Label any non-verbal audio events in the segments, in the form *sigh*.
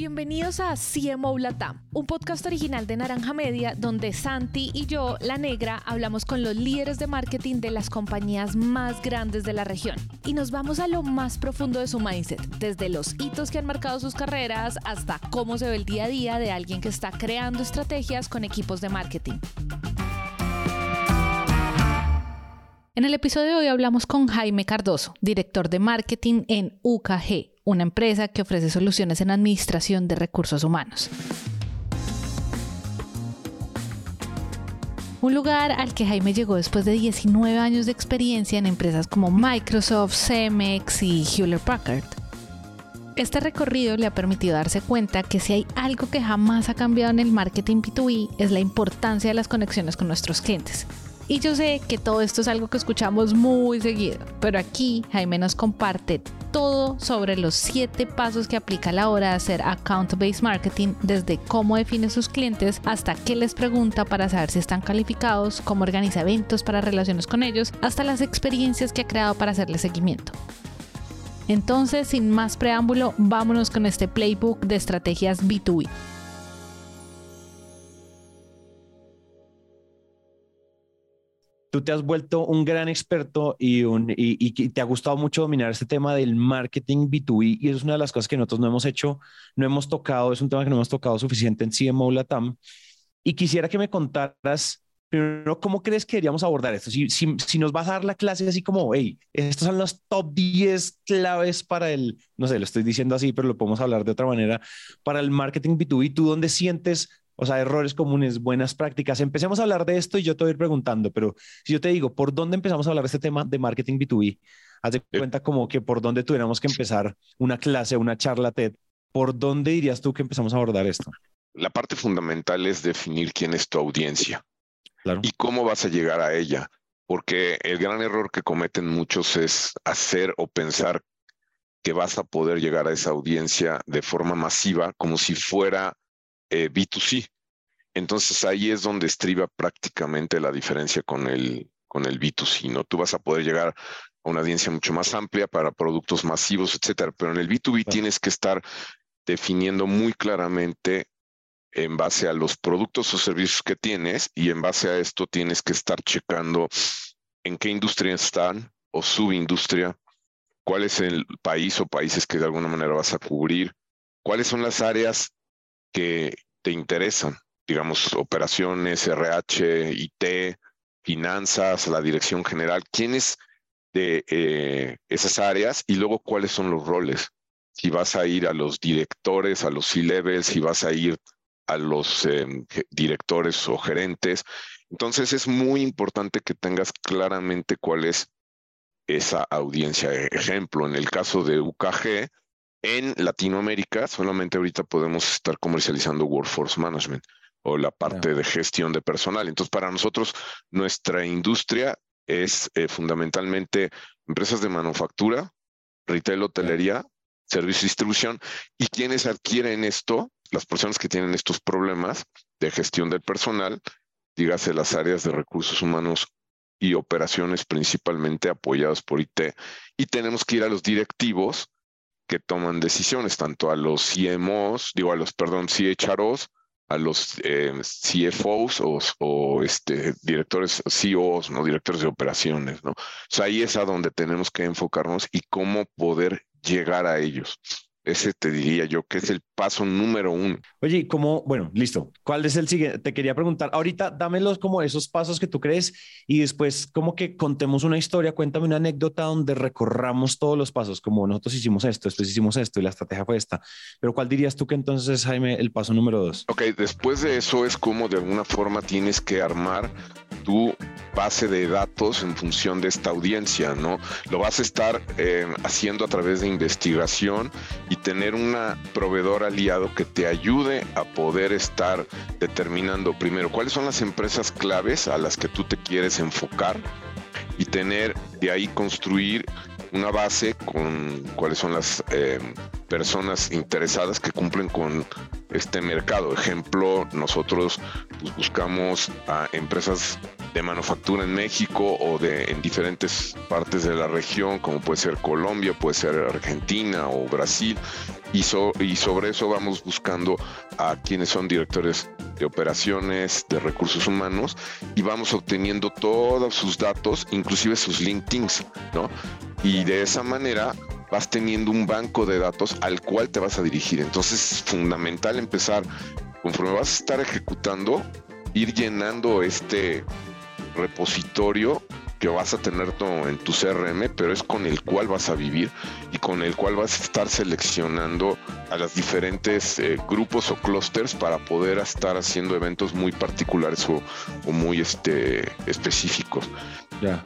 Bienvenidos a CMO Latam, un podcast original de Naranja Media donde Santi y yo, la negra, hablamos con los líderes de marketing de las compañías más grandes de la región y nos vamos a lo más profundo de su mindset, desde los hitos que han marcado sus carreras hasta cómo se ve el día a día de alguien que está creando estrategias con equipos de marketing. En el episodio de hoy hablamos con Jaime Cardoso, director de marketing en UKG, una empresa que ofrece soluciones en administración de recursos humanos. Un lugar al que Jaime llegó después de 19 años de experiencia en empresas como Microsoft, Cemex y Hewlett Packard. Este recorrido le ha permitido darse cuenta que si hay algo que jamás ha cambiado en el marketing B2B es la importancia de las conexiones con nuestros clientes. Y yo sé que todo esto es algo que escuchamos muy seguido, pero aquí Jaime nos comparte todo sobre los siete pasos que aplica a la hora de hacer account-based marketing, desde cómo define sus clientes hasta qué les pregunta para saber si están calificados, cómo organiza eventos para relaciones con ellos, hasta las experiencias que ha creado para hacerle seguimiento. Entonces, sin más preámbulo, vámonos con este playbook de estrategias B2B. Tú te has vuelto un gran experto y, un, y, te ha gustado mucho dominar este tema del marketing B2B y es una de las cosas que nosotros no hemos hecho, no hemos tocado, es un tema que no hemos tocado suficiente en CMO Latam. Y quisiera que me contaras, primero, ¿cómo crees que deberíamos abordar esto? Si, si, si nos vas a dar la clase así como, hey, estos son los top 10 claves para el, no sé, lo estoy diciendo así, pero lo podemos hablar de otra manera, para el marketing B2B, ¿tú dónde sientes o sea, errores comunes, buenas prácticas. Empecemos a hablar de esto y yo te voy a ir preguntando, pero si yo te digo, ¿por dónde empezamos a hablar de este tema de marketing B2B? Haz de cuenta como que por dónde tuviéramos que empezar una clase, una charla TED. ¿Por dónde dirías tú que empezamos a abordar esto? La parte fundamental es definir quién es tu audiencia y cómo vas a llegar a ella, porque el gran error que cometen muchos es hacer o pensar que vas a poder llegar a esa audiencia de forma masiva como si fuera eh, B2C. Entonces ahí es donde estriba prácticamente la diferencia con el, con el B2C, ¿no? Tú vas a poder llegar a una audiencia mucho más amplia para productos masivos, etcétera, pero en el B2B tienes que estar definiendo muy claramente en base a los productos o servicios que tienes y en base a esto tienes que estar checando en qué industria están o subindustria, cuál es el país o países que de alguna manera vas a cubrir, cuáles son las áreas que te interesan, digamos, operaciones, RH, IT, finanzas, la dirección general, quiénes de eh, esas áreas y luego cuáles son los roles. Si vas a ir a los directores, a los C-levels, si vas a ir a los em, directores o gerentes. Entonces es muy importante que tengas claramente cuál es esa audiencia. Ejemplo, en el caso de UKG, en Latinoamérica solamente ahorita podemos estar comercializando Workforce Management o la parte de gestión de personal. Entonces, para nosotros, nuestra industria es eh, fundamentalmente empresas de manufactura, retail, hotelería, servicio y distribución. Y quienes adquieren esto, las personas que tienen estos problemas de gestión del personal, dígase las áreas de recursos humanos y operaciones principalmente apoyadas por IT. Y tenemos que ir a los directivos que toman decisiones, tanto a los CMOs, digo a los, perdón, CHROs, a los eh, CFOs o, o, este, directores, CEOs, ¿no? directores de operaciones, ¿no? O ahí es a donde tenemos que enfocarnos y cómo poder llegar a ellos. Ese te diría yo que es el paso número uno. Oye, ¿cómo? Bueno, listo. ¿Cuál es el siguiente? Te quería preguntar, ahorita dámelos como esos pasos que tú crees y después como que contemos una historia, cuéntame una anécdota donde recorramos todos los pasos, como nosotros hicimos esto, después hicimos esto y la estrategia fue esta. Pero ¿cuál dirías tú que entonces es, Jaime, el paso número dos? Ok, después de eso es como de alguna forma tienes que armar tu base de datos en función de esta audiencia, ¿no? Lo vas a estar eh, haciendo a través de investigación y tener una proveedora aliado que te ayude a poder estar determinando primero cuáles son las empresas claves a las que tú te quieres enfocar y tener de ahí construir una base con cuáles son las eh, personas interesadas que cumplen con este mercado. Ejemplo, nosotros pues, buscamos a empresas de manufactura en México o de en diferentes partes de la región, como puede ser Colombia, puede ser Argentina o Brasil, y, y sobre eso vamos buscando a quienes son directores de operaciones, de recursos humanos, y vamos obteniendo todos sus datos, inclusive sus LinkedIns, ¿no? Y de esa manera vas teniendo un banco de datos al cual te vas a dirigir. Entonces es fundamental empezar, conforme vas a estar ejecutando, ir llenando este repositorio que vas a tener en tu CRM, pero es con el cual vas a vivir y con el cual vas a estar seleccionando a los diferentes eh, grupos o clusters para poder estar haciendo eventos muy particulares o, muy este, específicos.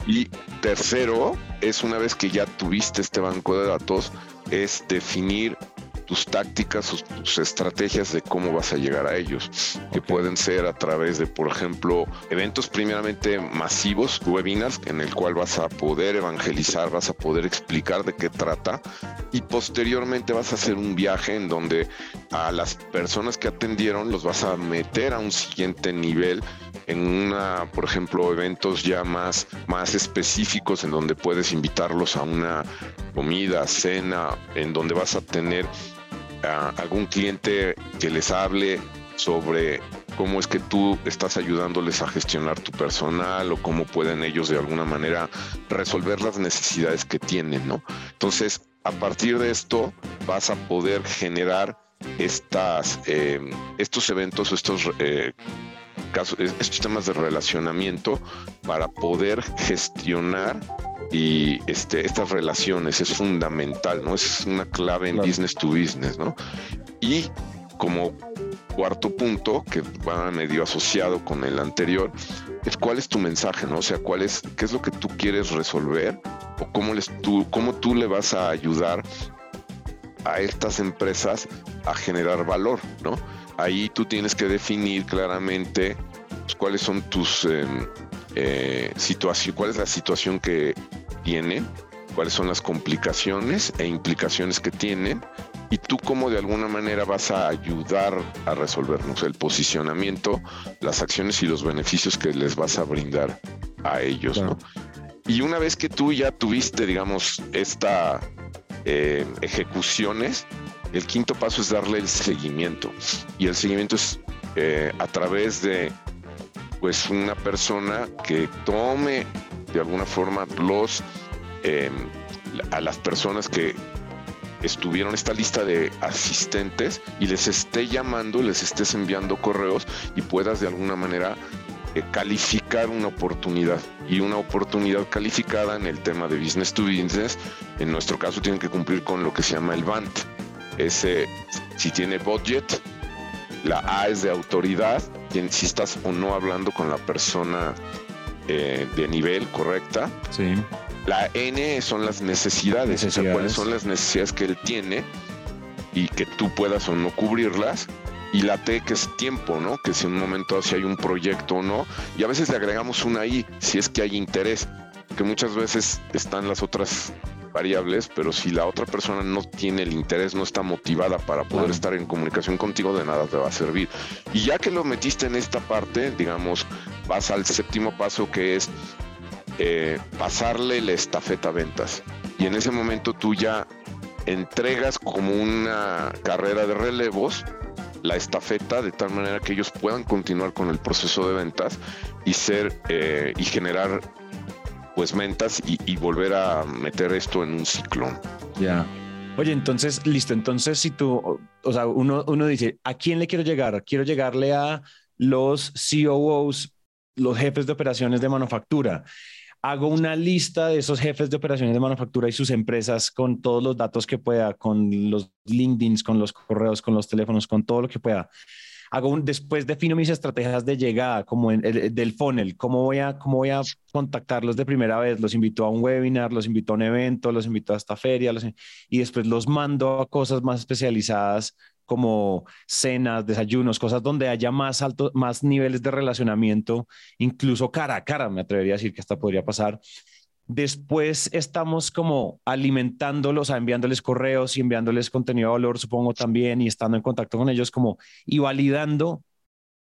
Y tercero, es una vez que ya tuviste este banco de datos, es definir tus tácticas, tus, estrategias de cómo vas a llegar a ellos, que pueden ser a través de, por ejemplo, eventos primeramente masivos, webinars, en el cual vas a poder evangelizar, vas a poder explicar de qué trata y posteriormente vas a hacer un viaje en donde a las personas que atendieron los vas a meter a un siguiente nivel en una, por ejemplo, eventos ya más, más específicos en donde puedes invitarlos a una comida, cena, en donde vas a tener algún cliente que les hable sobre cómo es que tú estás ayudándoles a gestionar tu personal o cómo pueden ellos de alguna manera resolver las necesidades que tienen, ¿no? Entonces, a partir de esto vas a poder generar estas, eh, estos eventos o estos eh, casos, estos temas de relacionamiento para poder gestionar y este, estas relaciones es fundamental, ¿no? Es una clave en business to business, ¿no? Y como cuarto punto, que va medio asociado con el anterior, es cuál es tu mensaje, ¿no? O sea, cuál es, qué es lo que tú quieres resolver o cómo, les, tú, cómo tú le vas a ayudar a estas empresas a generar valor, ¿no? Ahí tú tienes que definir claramente pues, cuáles son tus em, eh, situación, cuál es la situación que tiene, cuáles son las complicaciones e implicaciones que tienen y tú cómo de alguna manera vas a ayudar a resolvernos el posicionamiento, las acciones y los beneficios que les vas a brindar a ellos, ¿no? Y una vez que tú ya tuviste, digamos, esta eh, ejecuciones, el quinto paso es darle el seguimiento. Y el seguimiento es eh, a través de pues una persona que tome de alguna forma los em, a las personas que estuvieron esta lista de asistentes y les esté llamando, les estés enviando correos y puedas de alguna manera eh, calificar una oportunidad. Y una oportunidad calificada en el tema de business to business en nuestro caso tienen que cumplir con lo que se llama el BANT. Ese si tiene budget la A es de autoridad si estás o no hablando con la persona eh, de nivel correcta. Sí. La N son las necesidades, O sea, cuáles son las necesidades que él tiene y que tú puedas o no cubrirlas. Y la T que es tiempo, ¿no? Que si en un momento si hay un proyecto o no. Y a veces le agregamos una I si es que hay interés, que muchas veces están las otras variables, pero si la otra persona no tiene el interés, no está motivada para poder estar en comunicación contigo, de nada te va a servir. Y ya que lo metiste en esta parte, digamos, vas al séptimo paso que es eh, pasarle la estafeta a ventas. Y en ese momento tú ya entregas como una carrera de relevos la estafeta de tal manera que ellos puedan continuar con el proceso de ventas y ser eh, y generar pues mentas y, volver a meter esto en un ciclón. Ya. Oye, entonces, listo, entonces si tú, o sea, uno, uno dice, ¿a quién le quiero llegar? Quiero llegarle a los COOs, los jefes de operaciones de manufactura. Hago una lista de esos jefes de operaciones de manufactura y sus empresas con todos los datos que pueda, con los LinkedIn, con los correos, con los teléfonos, con todo lo que pueda hago un, después defino mis estrategias de llegada, como en el, del funnel, cómo voy, a, cómo voy a contactarlos de primera vez, los invito a un webinar, los invito a un evento, los invito a esta feria, y después los mando a cosas más especializadas como cenas, desayunos, cosas donde haya más altos, más niveles de relacionamiento, incluso cara a cara, me atrevería a decir que hasta podría pasar. Después estamos como alimentándolos, enviándoles correos y enviándoles contenido de valor, supongo también, y estando en contacto con ellos como y validando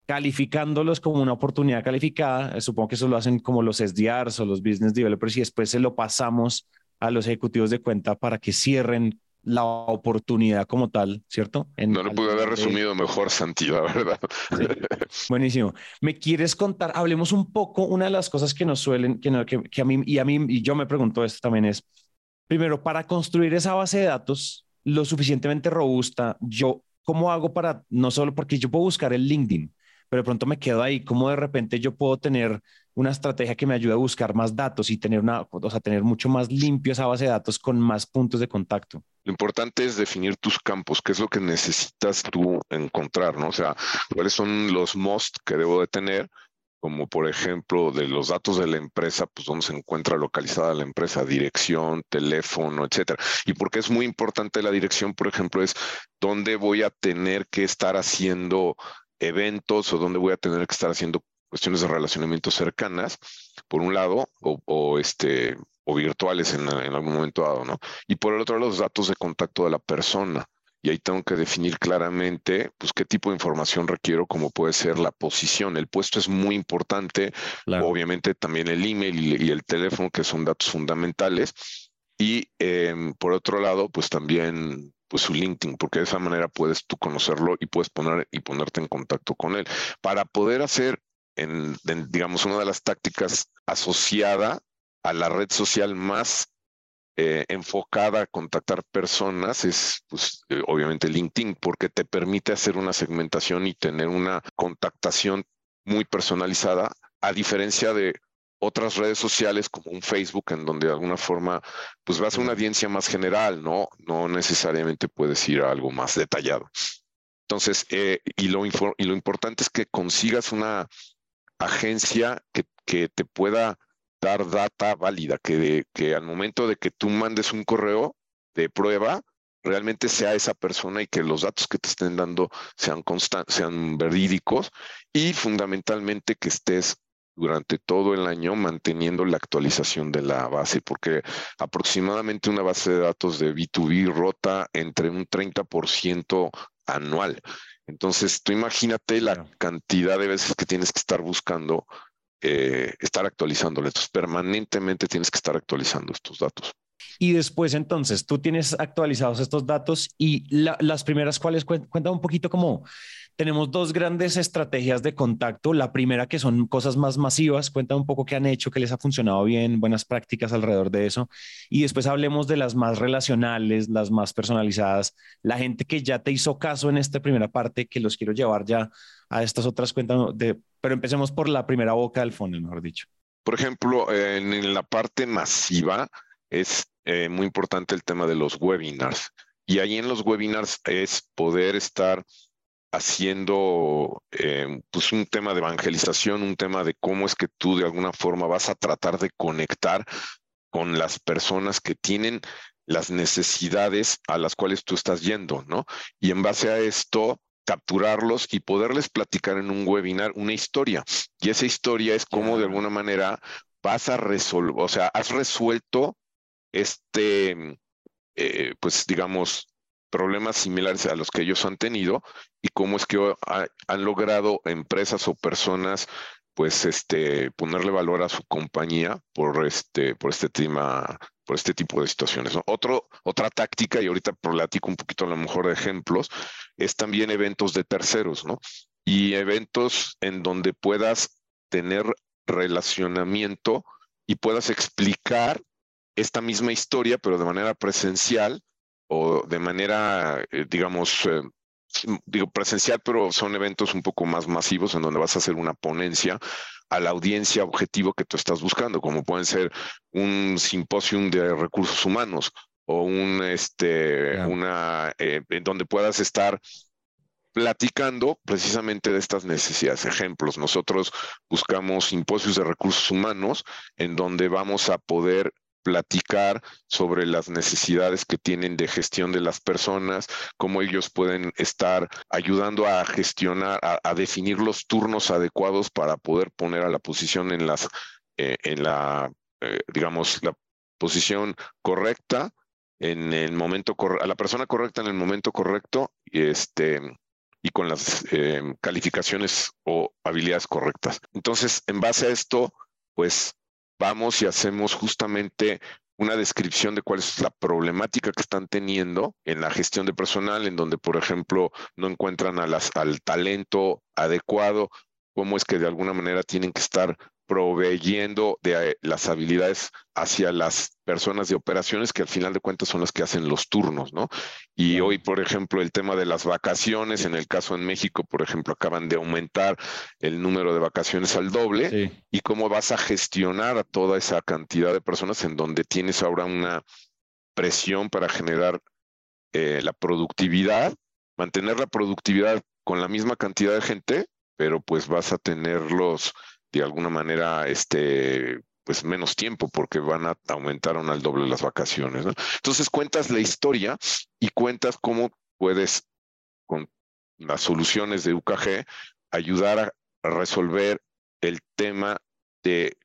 calificándolos como una oportunidad calificada. Supongo que eso lo hacen como los SDRs o los business developers y después se lo pasamos a los ejecutivos de cuenta para que cierren la oportunidad como tal, ¿cierto? no lo pude haber resumido mejor, Santi, la verdad. Buenísimo. ¿Me quieres contar? Hablemos un poco, una de las cosas que nos suelen, que, que, que, a mí, y a mí, y yo me pregunto esto también es, primero, para construir esa base de datos lo suficientemente robusta, yo, ¿cómo hago para, no solo porque yo puedo buscar el LinkedIn, pero de pronto me quedo ahí, ¿cómo de repente yo puedo tener una estrategia que me ayude a buscar más datos y tener una, o sea, tener mucho más limpio esa base de datos con más puntos de contacto? Lo importante es definir tus campos, qué es lo que necesitas tú encontrar, ¿no? O sea, cuáles son los most que debo de tener, como por ejemplo de los datos de la empresa, pues dónde se encuentra localizada la empresa, dirección, teléfono, etcétera. Y porque es muy importante la dirección, por ejemplo, es dónde voy a tener que estar haciendo eventos o dónde voy a tener que estar haciendo cuestiones de relacionamiento cercanas, por un lado, o, este, o virtuales en, algún momento dado, ¿no? Y por el otro lado, los datos de contacto de la persona. Y ahí tengo que definir claramente, pues, qué tipo de información requiero, como puede ser la posición. El puesto es muy importante, obviamente también el email y, el teléfono, que son datos fundamentales. Y em, por otro lado, pues también pues su LinkedIn, porque de esa manera puedes tú conocerlo y puedes poner y ponerte en contacto con él. Para poder hacer en, digamos, una de las tácticas asociada a la red social más eh, enfocada a contactar personas es, pues, eh, obviamente LinkedIn, porque te permite hacer una segmentación y tener una contactación muy personalizada, a diferencia de otras redes sociales como un Facebook, en donde de alguna forma, pues vas a una audiencia más general, ¿no? No necesariamente puedes ir a algo más detallado. Entonces, eh, y, lo y lo importante es que consigas una agencia que, que te pueda dar data válida, que, que al momento de que tú mandes un correo de prueba, realmente sea esa persona y que los datos que te estén dando sean sean verídicos y fundamentalmente que estés durante todo el año manteniendo la actualización de la base, porque aproximadamente una base de datos de B2B rota entre un 30% anual. Entonces, tú imagínate la cantidad de veces que tienes que estar buscando, eh, estar actualizándole. Entonces, permanentemente tienes que estar actualizando estos datos. Y después, entonces, tú tienes actualizados estos datos y las primeras cuales cuentan un poquito como tenemos dos grandes estrategias de contacto. La primera que son cosas más masivas, cuenta un poco qué han hecho, qué les ha funcionado bien, buenas prácticas alrededor de eso. Y después hablemos de las más relacionales, las más personalizadas, la gente que ya te hizo caso en esta primera parte, que los quiero llevar ya a estas otras cuentas, de, pero empecemos por la primera boca del fondo, mejor dicho. Por ejemplo, en la parte masiva es eh, muy importante el tema de los webinars. Y ahí en los webinars es poder estar haciendo eh, pues un tema de evangelización, un tema de cómo es que tú de alguna forma vas a tratar de conectar con las personas que tienen las necesidades a las cuales tú estás yendo, ¿no? Y en base a esto, capturarlos y poderles platicar en un webinar una historia. Y esa historia es cómo de alguna manera vas a resolver, o sea, has resuelto este, eh, pues digamos, problemas similares a los que ellos han tenido y cómo es que han logrado empresas o personas pues este ponerle valor a su compañía por este por este tema por este tipo de situaciones. Otro, otra táctica, y ahorita platico un poquito a lo mejor de ejemplos, es también eventos de terceros, ¿no? Y eventos en donde puedas tener relacionamiento y puedas explicar esta misma historia, pero de manera presencial, o de manera, eh, digamos, eh, digo presencial, pero son eventos un poco más masivos en donde vas a hacer una ponencia a la audiencia objetivo que tú estás buscando, como pueden ser un simposium de recursos humanos o un, este, una, eh, en donde puedas estar platicando precisamente de estas necesidades. Ejemplos, nosotros buscamos simposios de recursos humanos en donde vamos a poder platicar sobre las necesidades que tienen de gestión de las personas, cómo ellos pueden estar ayudando a gestionar, a, definir los turnos adecuados para poder poner a la posición en las, eh, en la, eh, digamos, la posición correcta en el momento a la persona correcta en el momento correcto, este, y con las em, calificaciones o habilidades correctas. Entonces, en base a esto, pues vamos y hacemos justamente una descripción de cuál es la problemática que están teniendo en la gestión de personal, en donde, por ejemplo, no encuentran al talento adecuado, cómo es que de alguna manera tienen que estar proveyendo de eh, las habilidades hacia las personas de operaciones que al final de cuentas son las que hacen los turnos, ¿no? Y hoy, por ejemplo, el tema de las vacaciones, en el caso en México, por ejemplo, acaban de aumentar el número de vacaciones al doble y cómo vas a gestionar a toda esa cantidad de personas en donde tienes ahora una presión para generar eh, la productividad, mantener la productividad con la misma cantidad de gente, pero pues vas a tenerlos de alguna manera, este, pues menos tiempo porque van a aumentar al doble las vacaciones. Entonces cuentas la historia y cuentas cómo puedes, con las soluciones de UKG, ayudar a, resolver el tema de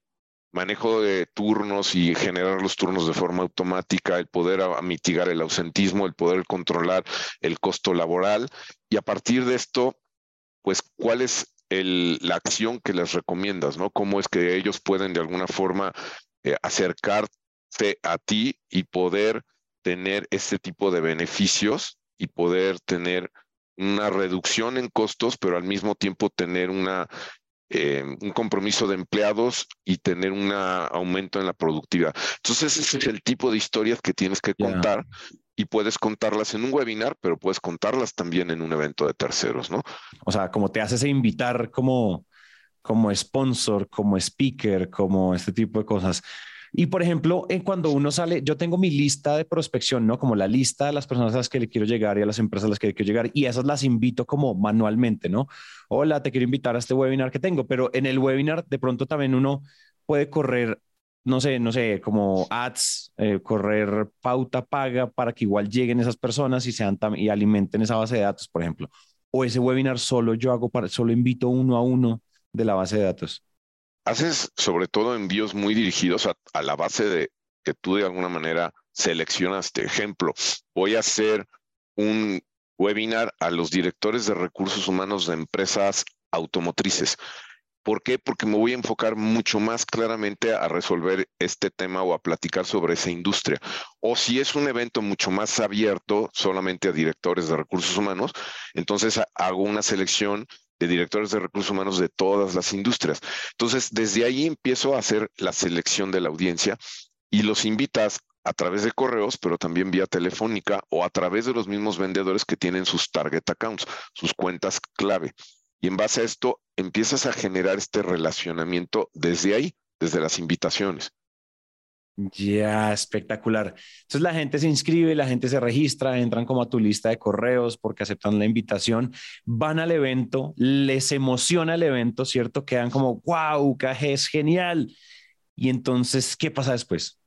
manejo de turnos y generar los turnos de forma automática, el poder mitigar el ausentismo, el poder controlar el costo laboral y a partir de esto, pues cuál es la acción que les recomiendas, ¿no? Cómo es que ellos pueden de alguna forma eh, acercarse a ti y poder tener este tipo de beneficios y poder tener una reducción en costos, pero al mismo tiempo tener una, eh, un compromiso de empleados y tener un aumento en la productividad. Entonces, ese es el tipo de historias que tienes que contar y puedes contarlas en un webinar, pero puedes contarlas también en un evento de terceros, ¿no? O sea, como te haces invitar como, como sponsor, como speaker, como este tipo de cosas. Y por ejemplo, en cuando uno sale, yo tengo mi lista de prospección, ¿no? Como la lista de las personas a las que le quiero llegar y a las empresas a las que le quiero llegar y esas las invito como manualmente, ¿no? Hola, te quiero invitar a este webinar que tengo, pero en el webinar de pronto también uno puede correr no sé, no sé, como ads, eh, correr pauta paga para que igual lleguen esas personas y sean y alimenten esa base de datos, por ejemplo. O ese webinar solo yo hago para, solo invito uno a uno de la base de datos. Haces sobre todo envíos muy dirigidos a, la base de que tú de alguna manera seleccionaste. Ejemplo, voy a hacer un webinar a los directores de recursos humanos de empresas automotrices. ¿Por qué? Porque me voy a enfocar mucho más claramente a resolver este tema o a platicar sobre esa industria. O si es un evento mucho más abierto solamente a directores de recursos humanos, entonces hago una selección de directores de recursos humanos de todas las industrias. Entonces, desde ahí empiezo a hacer la selección de la audiencia y los invitas a través de correos, pero también vía telefónica o a través de los mismos vendedores que tienen sus target accounts, sus cuentas clave. Y en base a esto empiezas a generar este relacionamiento desde ahí, desde las invitaciones. Ya, espectacular. Entonces la gente se inscribe, la gente se registra, entran como a tu lista de correos porque aceptan la invitación, van al evento, les emociona el evento, ¿cierto? Quedan como, wow, KG es genial. Y entonces, ¿qué pasa después?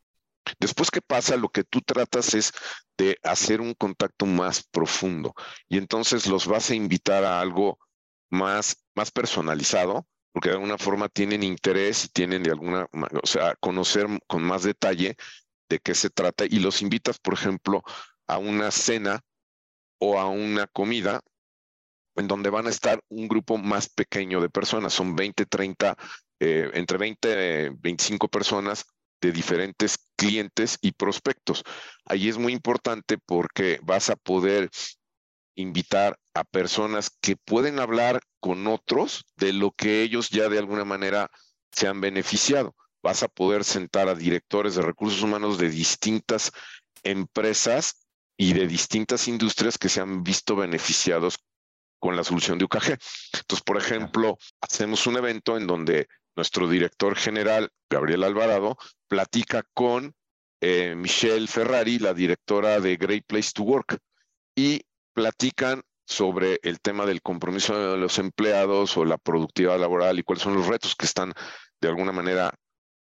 Después, ¿qué pasa? Lo que tú tratas es de hacer un contacto más profundo y entonces los vas a invitar a algo más, más personalizado, porque de alguna forma tienen interés y tienen de alguna, o sea, conocer con más detalle de qué se trata y los invitas, por ejemplo, a una cena o a una comida en donde van a estar un grupo más pequeño de personas, son 20, 30, eh, entre 20 y 25 personas de diferentes clientes y prospectos. Ahí es muy importante porque vas a poder invitar a personas que pueden hablar con otros de lo que ellos ya de alguna manera se han beneficiado. Vas a poder sentar a directores de recursos humanos de distintas empresas y de distintas industrias que se han visto beneficiados con la solución de UKG. Entonces, por ejemplo, hacemos un evento en donde nuestro director general, Gabriel Alvarado, platica con eh, Michelle Ferrari, la directora de Great Place to Work, y platican sobre el tema del compromiso de los empleados o la productividad laboral y cuáles son los retos que están de alguna manera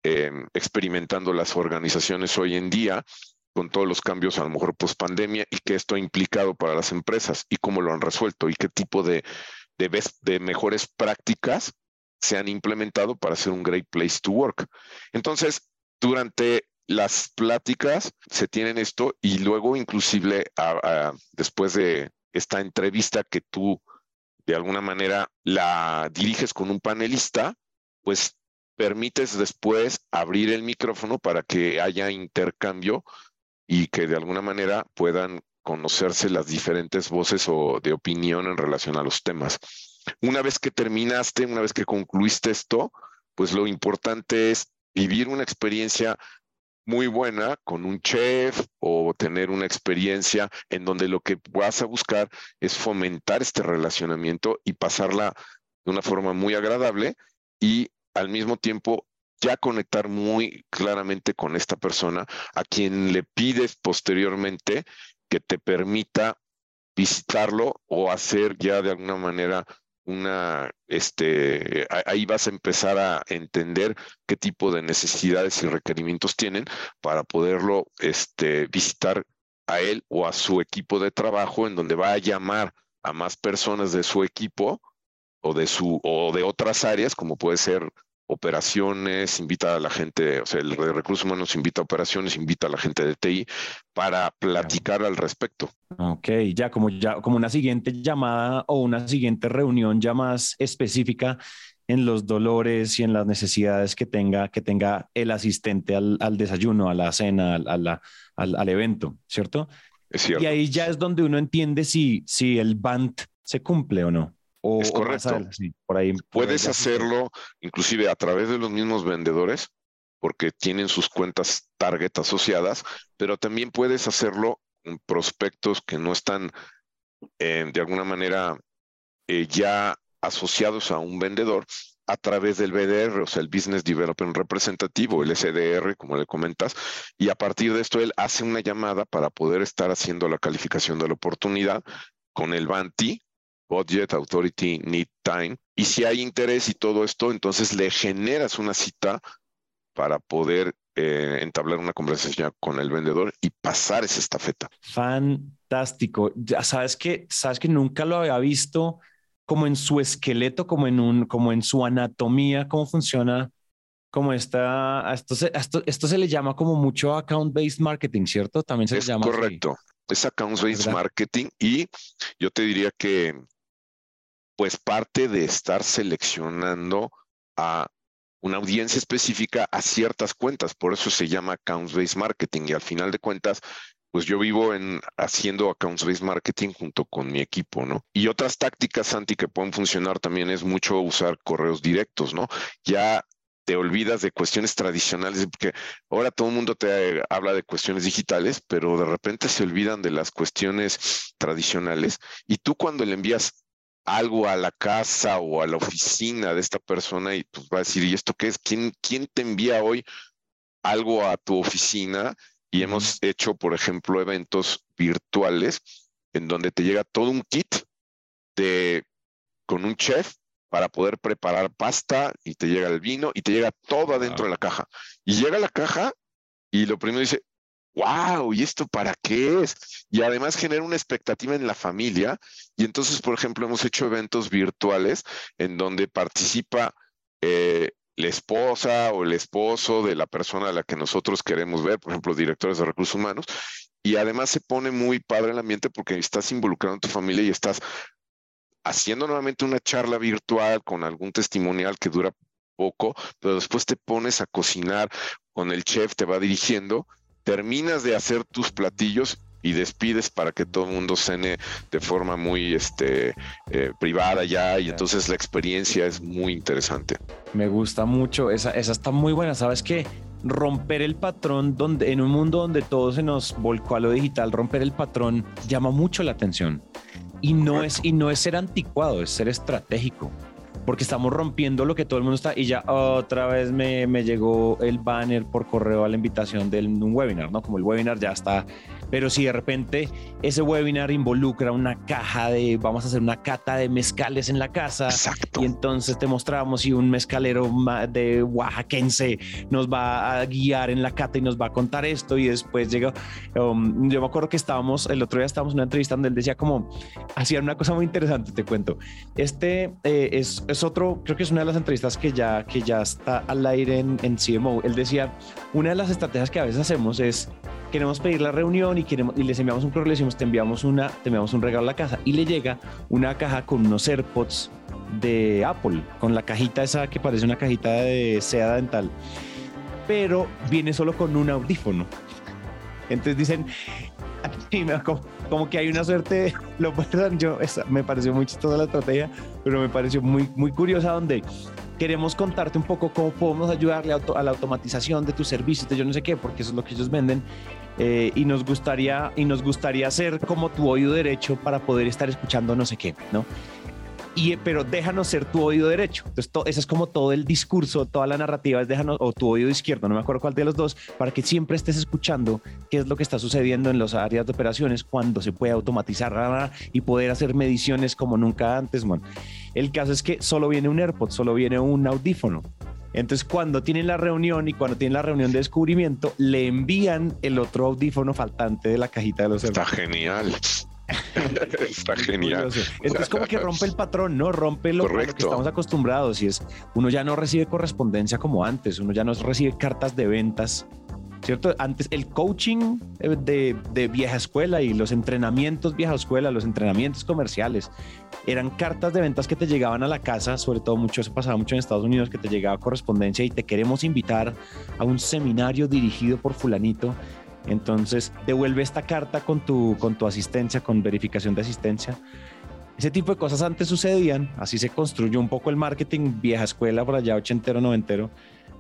em, experimentando las organizaciones hoy en día con todos los cambios a lo mejor post pandemia y qué esto ha implicado para las empresas y cómo lo han resuelto y qué tipo de, de, de mejores prácticas se han implementado para hacer un great place to work. Entonces, durante las pláticas se tienen esto y luego inclusive después de esta entrevista que tú de alguna manera la diriges con un panelista, pues permites después abrir el micrófono para que haya intercambio y que de alguna manera puedan conocerse las diferentes voces o de opinión en relación a los temas. Una vez que terminaste, una vez que concluiste esto, pues lo importante es vivir una experiencia muy buena con un chef o tener una experiencia en donde lo que vas a buscar es fomentar este relacionamiento y pasarla de una forma muy agradable y al mismo tiempo ya conectar muy claramente con esta persona a quien le pides posteriormente que te permita visitarlo o hacer ya de alguna manera una, este, ahí vas a empezar a entender qué tipo de necesidades y requerimientos tienen para poderlo este, visitar a él o a su equipo de trabajo en donde va a llamar a más personas de su equipo o de su o de otras áreas como puede ser operaciones, invita a la gente, o sea, el de recursos humanos invita a operaciones, invita a la gente de TI para platicar al respecto. Ok, ya como, ya como una siguiente llamada o una siguiente reunión ya más específica en los dolores y en las necesidades que tenga, que tenga el asistente al, desayuno, a la cena, al, al, evento, ¿cierto? Es cierto. Y ahí ya es donde uno entiende si, si el BANT se cumple o no es correcto. por ahí, Puedes hacerlo inclusive a través de los mismos vendedores, porque tienen sus cuentas target asociadas, pero también puedes hacerlo en prospectos que no están eh, de alguna manera eh, ya asociados a un vendedor a través del BDR, o sea, el Business Development Representativo, el SDR, como le comentas, y a partir de esto él hace una llamada para poder estar haciendo la calificación de la oportunidad con el BANTI, Budget, Authority, Need Time. Y si hay interés y todo esto, entonces le generas una cita para poder eh, entablar una conversación con el vendedor y pasar esa estafeta. Fantástico. Ya sabes que, sabes que nunca lo había visto como en su esqueleto, como en un, como en su anatomía, cómo funciona, como está, esto se, esto, esto se le llama como mucho account-based marketing, ¿cierto? También se es llama. Correcto. Es account-based marketing y yo te diría que pues parte de estar seleccionando a una audiencia específica a ciertas cuentas. Por eso se llama accounts-based marketing y al final de cuentas, pues yo vivo en haciendo accounts-based marketing junto con mi equipo, ¿no? Y otras tácticas, Santi, que pueden funcionar también es mucho usar correos directos, ¿no? Ya te olvidas de cuestiones tradicionales, porque ahora todo el mundo te habla de cuestiones digitales, pero de repente se olvidan de las cuestiones tradicionales. Y tú cuando le envías algo a la casa o a la oficina de esta persona y pues va a decir, ¿y esto qué es? ¿Quién, quién te envía hoy algo a tu oficina? Y hemos hecho, por ejemplo, eventos virtuales en donde te llega todo un kit de, con un chef para poder preparar pasta y te llega el vino y te llega todo adentro de la caja. Y llega la caja y lo primero dice, wow, ¿y esto para qué es? Y además genera una expectativa en la familia. Y entonces, por ejemplo, hemos hecho eventos virtuales en donde participa eh, la esposa o el esposo de la persona a la que nosotros queremos ver, por ejemplo, directores de recursos humanos. Y además se pone muy padre el ambiente porque estás involucrado en tu familia y estás haciendo nuevamente una charla virtual con algún testimonial que dura poco, pero después te pones a cocinar con el chef, te va dirigiendo terminas de hacer tus platillos y despides para que todo el mundo cene de forma muy este, eh, privada ya y entonces la experiencia es muy interesante. Me gusta mucho, esa, esa está muy buena, ¿sabes qué? Romper el patrón donde en un mundo donde todo se nos volcó a lo digital, romper el patrón llama mucho la atención. Y no, es, y no es ser anticuado, es ser estratégico porque estamos rompiendo lo que todo el mundo está y ya otra vez me, me llegó el banner por correo a la invitación de un webinar, ¿no? Como el webinar ya está pero si de repente ese webinar involucra una caja de, vamos a hacer una cata de mezcales en la casa. Y entonces te mostramos y un mezcalero de oaxaquense nos va a guiar en la cata y nos va a contar esto. Y después llega, um, yo me acuerdo que estábamos, el otro día estábamos en una entrevista donde él decía como, hacía una cosa muy interesante, te cuento. Este eh, es, es, otro, creo que es una de las entrevistas que ya, que ya está al aire en, en CMO. Él decía, una de las estrategias que a veces hacemos es, queremos pedir la reunión y, queremos, y les enviamos un correo, le decimos, te enviamos, una, te enviamos un regalo a la casa. Y le llega una caja con unos AirPods de Apple, con la cajita esa que parece una cajita de seda dental, pero viene solo con un audífono. Entonces dicen, *laughs* como, como, que hay una suerte, *laughs* lo yo, me pareció muy chistosa la estrategia, pero me pareció muy, muy curiosa donde queremos contarte un poco cómo podemos ayudarle a, la automatización de tus servicios, de yo no sé qué, porque eso es lo que ellos venden. Eh, y nos gustaría y nos gustaría ser como tu oído derecho para poder estar escuchando no sé qué, ¿no? pero déjanos ser tu oído derecho. Entonces, ese es como todo el discurso, toda la narrativa es déjanos, o tu oído izquierdo, no me acuerdo cuál de los dos, para que siempre estés escuchando qué es lo que está sucediendo en las áreas de operaciones cuando se puede automatizar y poder hacer mediciones como nunca antes. Man. El caso es que solo viene un AirPod, solo viene un audífono. Entonces, cuando tienen la reunión y cuando tienen la reunión de descubrimiento, le envían el otro audífono faltante de la cajita de los Está genial. *laughs* Está genial. Es como que rompe el patrón, ¿no? Rompe lo, lo, que estamos acostumbrados y es, uno ya no recibe correspondencia como antes, uno ya no recibe cartas de ventas, ¿cierto? Antes el coaching de, de vieja escuela y los entrenamientos vieja escuela, los entrenamientos comerciales, eran cartas de ventas que te llegaban a la casa, sobre todo mucho, eso pasaba mucho en Estados Unidos, que te llegaba correspondencia y te queremos invitar a un seminario dirigido por fulanito entonces, devuelve esta carta con tu, con tu asistencia, con verificación de asistencia. Ese tipo de cosas antes sucedían, así se construyó un poco el marketing vieja escuela por allá ochentero, noventero,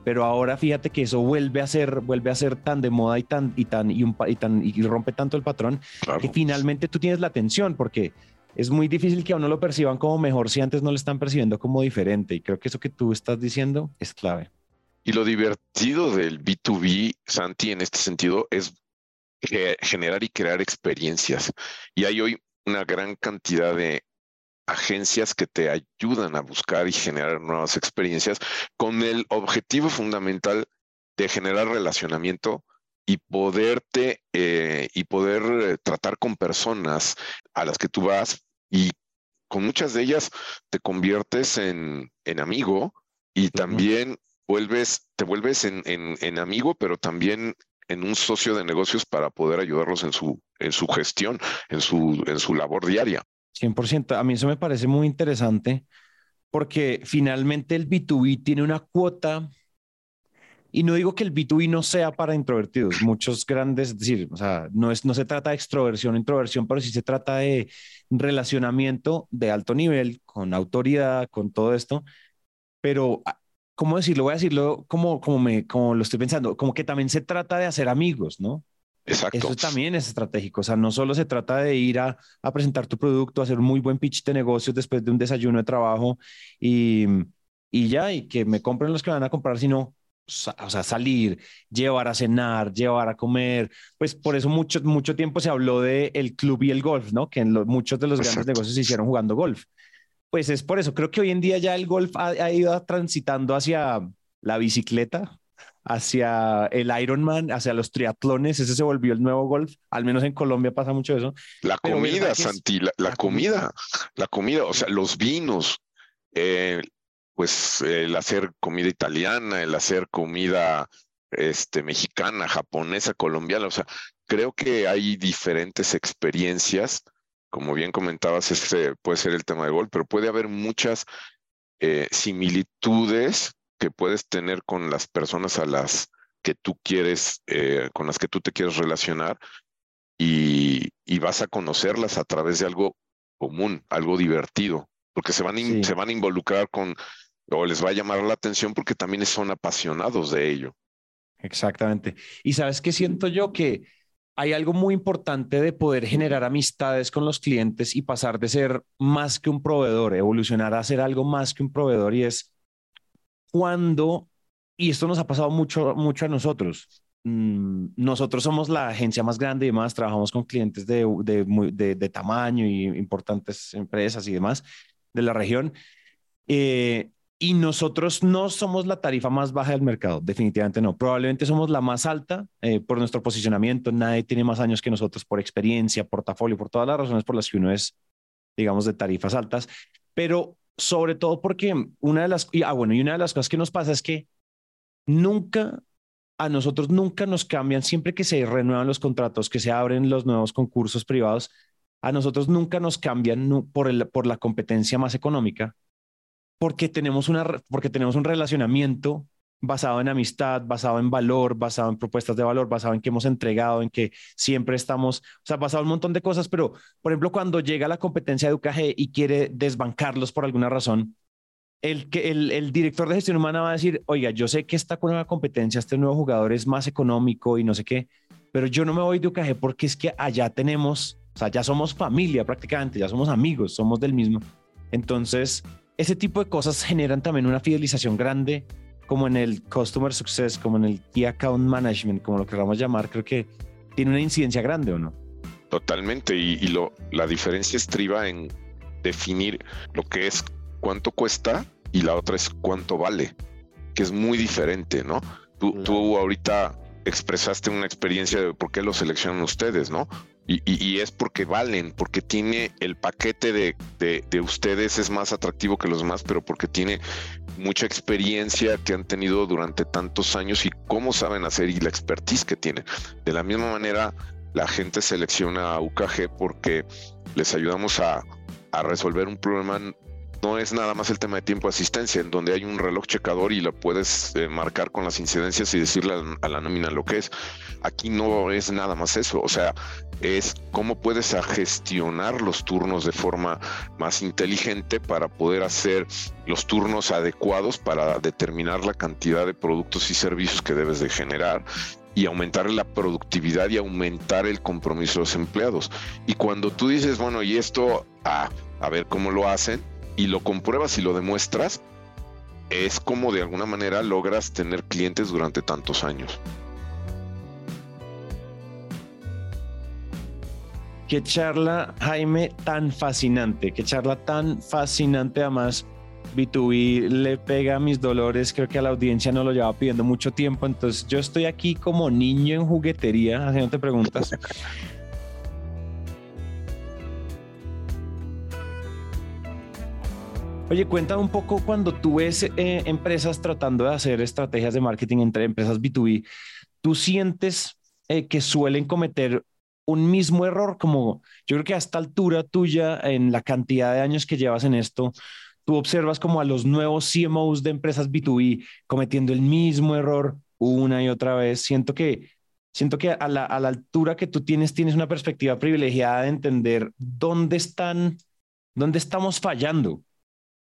pero ahora fíjate que eso vuelve a ser, vuelve a ser tan de moda y tan y tan y, un, y tan y rompe tanto el patrón que finalmente tú tienes la atención porque es muy difícil que a uno lo perciban como mejor si antes no lo están percibiendo como diferente y creo que eso que tú estás diciendo es clave. Y lo divertido del B2B, Santi, en este sentido, es generar y crear experiencias. Y hay hoy una gran cantidad de agencias que te ayudan a buscar y generar nuevas experiencias con el objetivo fundamental de generar relacionamiento y poderte eh, y poder eh, tratar con personas a las que tú vas y con muchas de ellas te conviertes en, en amigo y también vuelves, te vuelves en, en, amigo, pero también en un socio de negocios para poder ayudarlos en su, en su gestión, en su, en su labor diaria. 100%. A mí eso me parece muy interesante porque finalmente el B2B tiene una cuota y no digo que el B2B no sea para introvertidos, muchos grandes, es decir, o sea, no, es, no se trata de extroversión o introversión, pero sí se trata de relacionamiento de alto nivel, con autoridad, con todo esto, pero ¿cómo decirlo? Voy a decirlo como, como, me, como lo estoy pensando, como que también se trata de hacer amigos, ¿no? Exacto. Eso también es estratégico. O sea, no solo se trata de ir a, a presentar tu producto, hacer un muy buen pitch de negocios después de un desayuno de trabajo y, y ya, y que me compren los que van a comprar, sino o sea, salir, llevar a cenar, llevar a comer. Pues por eso mucho, mucho tiempo se habló de el club y el golf, ¿no? Que en muchos de los grandes negocios se hicieron jugando golf pues es por eso, creo que hoy en día ya el golf ha, ido transitando hacia la bicicleta, hacia el Ironman, hacia los triatlones, ese se volvió el nuevo golf, al menos en Colombia pasa mucho eso. La comida, Santi, la, comida, la comida, o sea, los vinos, eh, pues el hacer comida italiana, el hacer comida este, mexicana, japonesa, colombiana, o sea, creo que hay diferentes experiencias. Como bien comentabas, este puede ser el tema de gol, pero puede haber muchas eh, similitudes que puedes tener con las personas a las que tú quieres, eh, con las que tú te quieres relacionar y, vas a conocerlas a través de algo común, algo divertido, porque se van, se van a involucrar con, o les va a llamar la atención porque también son apasionados de ello. Exactamente. Y sabes qué siento yo que hay algo muy importante de poder generar amistades con los clientes y pasar de ser más que un proveedor, evolucionar a ser algo más que un proveedor y es cuando, y esto nos ha pasado mucho, mucho a nosotros, mm, nosotros somos la agencia más grande y demás, trabajamos con clientes de, de, de, tamaño y importantes empresas y demás de la región. Eh, y nosotros no somos la tarifa más baja del mercado, definitivamente no. Probablemente somos la más alta eh, por nuestro posicionamiento. Nadie tiene más años que nosotros por experiencia, portafolio, por todas las razones por las que uno es, digamos, de tarifas altas. Pero sobre todo porque una de las, y, ah, bueno, y una de las cosas que nos pasa es que nunca a nosotros nunca nos cambian, siempre que se renuevan los contratos, que se abren los nuevos concursos privados, a nosotros nunca nos cambian por, el, por la competencia más económica, porque tenemos, una, porque tenemos un relacionamiento basado en amistad, basado en valor, basado en propuestas de valor, basado en que hemos entregado, en que siempre estamos, o sea, basado en un montón de cosas, pero por ejemplo, cuando llega la competencia de UKG y quiere desbancarlos por alguna razón, el, el, el director de gestión humana va a decir, oiga, yo sé que esta nueva competencia, este nuevo jugador es más económico y no sé qué, pero yo no me voy de UKG porque es que allá tenemos, o sea, ya somos familia prácticamente, ya somos amigos, somos del mismo. Entonces, ese tipo de cosas generan también una fidelización grande, como en el Customer Success, como en el Key Account Management, como lo queramos llamar, creo que tiene una incidencia grande o no. Totalmente, y, y lo, la diferencia estriba en definir lo que es cuánto cuesta y la otra es cuánto vale, que es muy diferente, ¿no? Tú, tú ahorita expresaste una experiencia de por qué lo seleccionan ustedes, ¿no? Y, es porque valen, porque tiene el paquete de, de, ustedes es más atractivo que los demás, pero porque tiene mucha experiencia que han tenido durante tantos años y cómo saben hacer y la expertise que tienen. De la misma manera, la gente selecciona a UKG porque les ayudamos a resolver un problema no es nada más el tema de tiempo de asistencia, en donde hay un reloj checador y lo puedes eh, marcar con las incidencias y decirle a, la nómina lo que es. Aquí no es nada más eso, o sea, es cómo puedes gestionar los turnos de forma más inteligente para poder hacer los turnos adecuados para determinar la cantidad de productos y servicios que debes de generar y aumentar la productividad y aumentar el compromiso de los empleados. Y cuando tú dices, bueno, y esto, a ver cómo lo hacen, y lo compruebas y lo demuestras, es como de alguna manera logras tener clientes durante tantos años. Qué charla, Jaime, tan fascinante, qué charla tan fascinante además. B2B le pega a mis dolores, creo que a la audiencia no lo lleva pidiendo mucho tiempo, entonces yo estoy aquí como niño en juguetería haciéndote preguntas. *laughs* Oye, cuéntame un poco cuando tú ves eh, empresas tratando de hacer estrategias de marketing entre empresas B2B, ¿tú sientes eh, que suelen cometer un mismo error? Como yo creo que a esta altura tuya, en la cantidad de años que llevas en esto, tú observas como a los nuevos CMOs de empresas B2B cometiendo el mismo error una y otra vez. Siento que, siento que a la, a la altura que tú tienes, tienes una perspectiva privilegiada de entender dónde están, dónde estamos fallando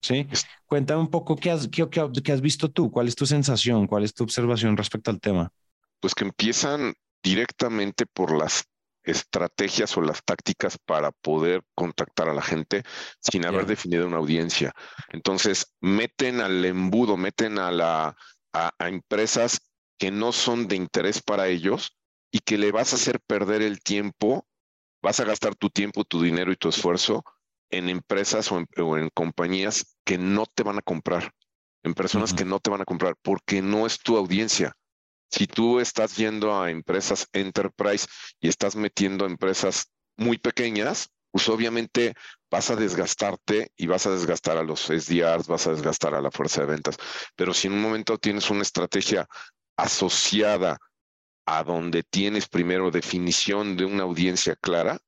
¿sí? Cuéntame un poco qué has, qué, qué, has visto tú, cuál es tu sensación, cuál es tu observación respecto al tema. Pues que empiezan directamente por las estrategias o las tácticas para poder contactar a la gente sin haber definido una audiencia. Entonces, meten al embudo, meten a, la, a, a, empresas que no son de interés para ellos y que le vas a hacer perder el tiempo, vas a gastar tu tiempo, tu dinero y tu esfuerzo en empresas o en, compañías que no te van a comprar, en personas que no te van a comprar, porque no es tu audiencia. Si tú estás yendo a empresas enterprise y estás metiendo empresas muy pequeñas, pues obviamente vas a desgastarte y vas a desgastar a los SDRs, vas a desgastar a la fuerza de ventas. Pero si en un momento tienes una estrategia asociada a donde tienes primero definición de una audiencia clara,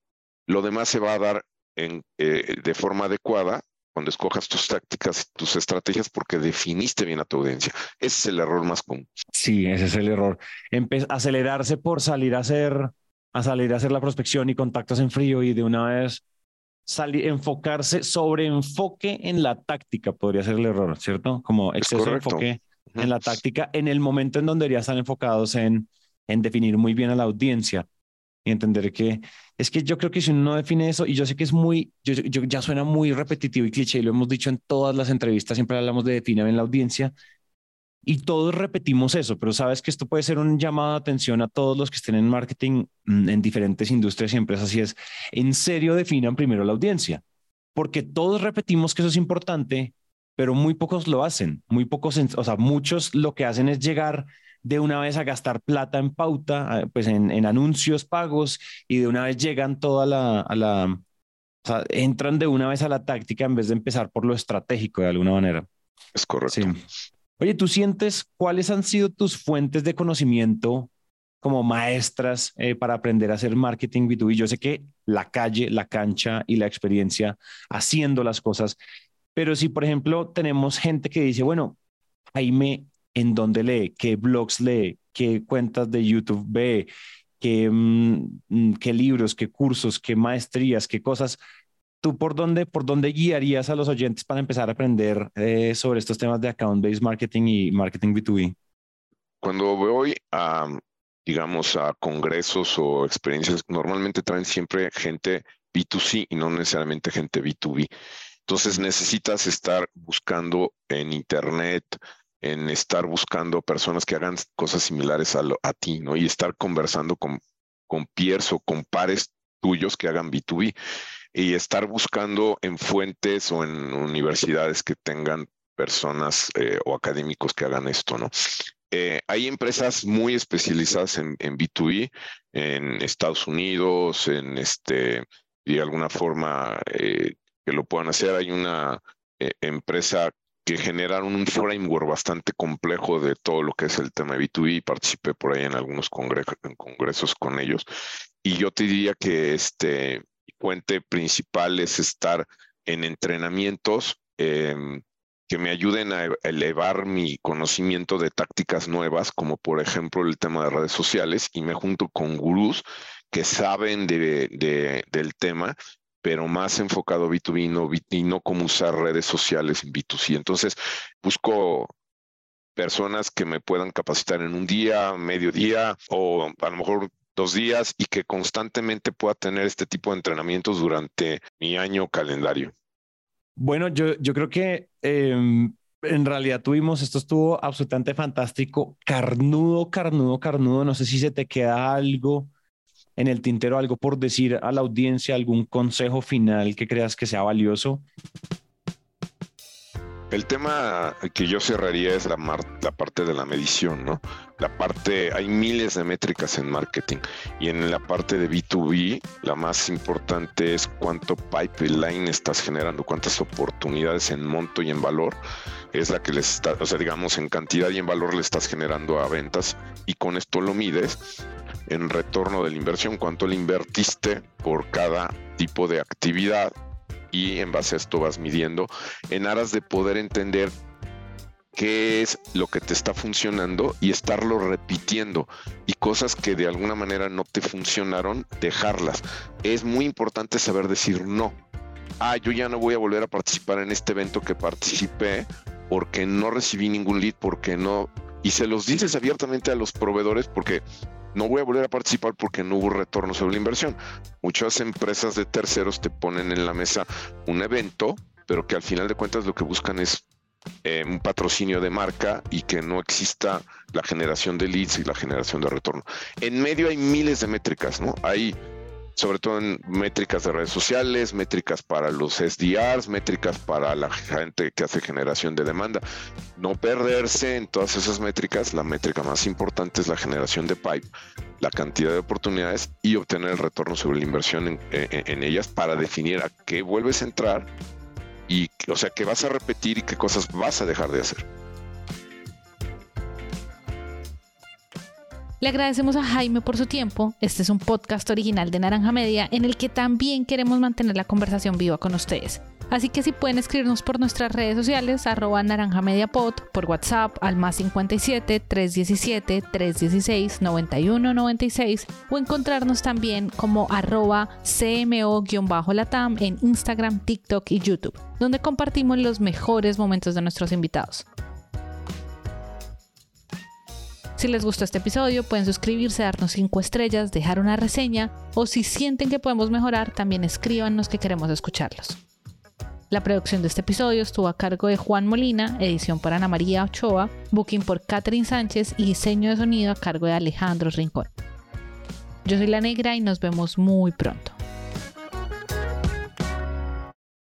lo demás se va a dar eh, de forma adecuada cuando escojas tus tácticas, tus estrategias, porque definiste bien a tu audiencia. Ese es el error más común. Sí, ese es el error. acelerarse por salir a hacer, a salir a hacer la prospección y contactos en frío y de una vez salir, enfocarse sobre enfoque en la táctica podría ser el error, ¿cierto? Como exceso de enfoque en la táctica en el momento en donde deberían estar enfocados en, en definir muy bien a la audiencia y entender que es que yo creo que si uno no define eso, y yo sé que es muy, yo, ya suena muy repetitivo y cliché, y lo hemos dicho en todas las entrevistas, siempre hablamos de definir en la audiencia, y todos repetimos eso, pero sabes que esto puede ser un llamado de atención a todos los que estén en marketing mm, en diferentes industrias y empresas, y es, en serio definan primero la audiencia, porque todos repetimos que eso es importante, pero muy pocos lo hacen, muy pocos, o sea, muchos lo que hacen es llegar de una vez a gastar plata en pauta, pues en, anuncios pagos y de una vez llegan toda la, a la, o sea, entran de una vez a la táctica en vez de empezar por lo estratégico de alguna manera. Es correcto. Oye, ¿tú sientes cuáles han sido tus fuentes de conocimiento como maestras eh, para aprender a hacer marketing B2B? Yo sé que la calle, la cancha y la experiencia haciendo las cosas, pero si por ejemplo tenemos gente que dice, bueno, Jaime, ¿en dónde lee? ¿Qué blogs lee? ¿Qué cuentas de YouTube ve? ¿Qué, mm, mm, qué libros, qué cursos, qué maestrías, qué cosas? ¿Tú por dónde, por dónde guiarías a los oyentes para empezar a aprender eh, sobre estos temas de account-based marketing y marketing B2B? Cuando voy a, digamos, a congresos o experiencias, normalmente traen siempre gente B2C y no necesariamente gente B2B. Entonces necesitas estar buscando en Internet, en estar buscando personas que hagan cosas similares a, a ti, ¿no? Y estar conversando con, con peers o con pares tuyos que hagan B2B y estar buscando en fuentes o en universidades que tengan personas eh, o académicos que hagan esto, ¿no? Eh, hay empresas muy especializadas en, B2B en Estados Unidos, en este, de alguna forma eh, que lo puedan hacer. Hay una empresa que generaron un framework bastante complejo de todo lo que es el tema de B2B. Participé por ahí en algunos congresos, con ellos. Y yo te diría que este, fuente principal es estar en entrenamientos em, que me ayuden a elevar mi conocimiento de tácticas nuevas, como por ejemplo el tema de redes sociales, y me junto con gurús que saben de, del tema, pero más enfocado a B2B no, y no cómo usar redes sociales en B2C. Entonces, busco personas que me puedan capacitar en un día, medio día, o a lo mejor dos días y que constantemente pueda tener este tipo de entrenamientos durante mi año calendario? Bueno, yo, yo creo que em, en realidad tuvimos, esto estuvo absolutamente fantástico, carnudo, carnudo, carnudo. No sé si se te queda algo en el tintero, algo por decir a la audiencia, algún consejo final que creas que sea valioso. El tema que yo cerraría es la, la, parte de la medición, ¿no? La parte, hay miles de métricas en marketing y en la parte de B2B, la más importante es cuánto pipeline estás generando, cuántas oportunidades en monto y en valor es la que les está, o sea, digamos, en cantidad y en valor le estás generando a ventas y con esto lo mides en retorno de la inversión, cuánto le invertiste por cada tipo de actividad y en base a esto vas midiendo en aras de poder entender qué es lo que te está funcionando y estarlo repitiendo y cosas que de alguna manera no te funcionaron, dejarlas. Es muy importante saber decir no. Ah, yo ya no voy a volver a participar en este evento que participé porque no recibí ningún lead, porque no... Y se los dices abiertamente a los proveedores porque no voy a volver a participar porque no hubo retorno sobre la inversión. Muchas empresas de terceros te ponen en la mesa un evento, pero que al final de cuentas lo que buscan es eh, un patrocinio de marca y que no exista la generación de leads y la generación de retorno. En medio hay miles de métricas, ¿no? Hay sobre todo en métricas de redes sociales, métricas para los SDRs, métricas para la gente que hace generación de demanda. No perderse en todas esas métricas, la métrica más importante es la generación de pipe, la cantidad de oportunidades y obtener el retorno sobre la inversión en, ellas para definir a qué vuelves a entrar y, o sea, qué vas a repetir y qué cosas vas a dejar de hacer. Le agradecemos a Jaime por su tiempo. Este es un podcast original de Naranja Media en el que también queremos mantener la conversación viva con ustedes. Así que si pueden escribirnos por nuestras redes sociales, arroba naranja por WhatsApp al más 57 317 316 9196 o encontrarnos también como arroba cmo-latam en Instagram, TikTok y YouTube, donde compartimos los mejores momentos de nuestros invitados. Si les gustó este episodio, pueden suscribirse, darnos 5 estrellas, dejar una reseña o si sienten que podemos mejorar, también escríbanos que queremos escucharlos. La producción de este episodio estuvo a cargo de Juan Molina, edición por Ana María Ochoa, booking por Catherine Sánchez y diseño de sonido a cargo de Alejandro Rincón. Yo soy La Negra y nos vemos muy pronto.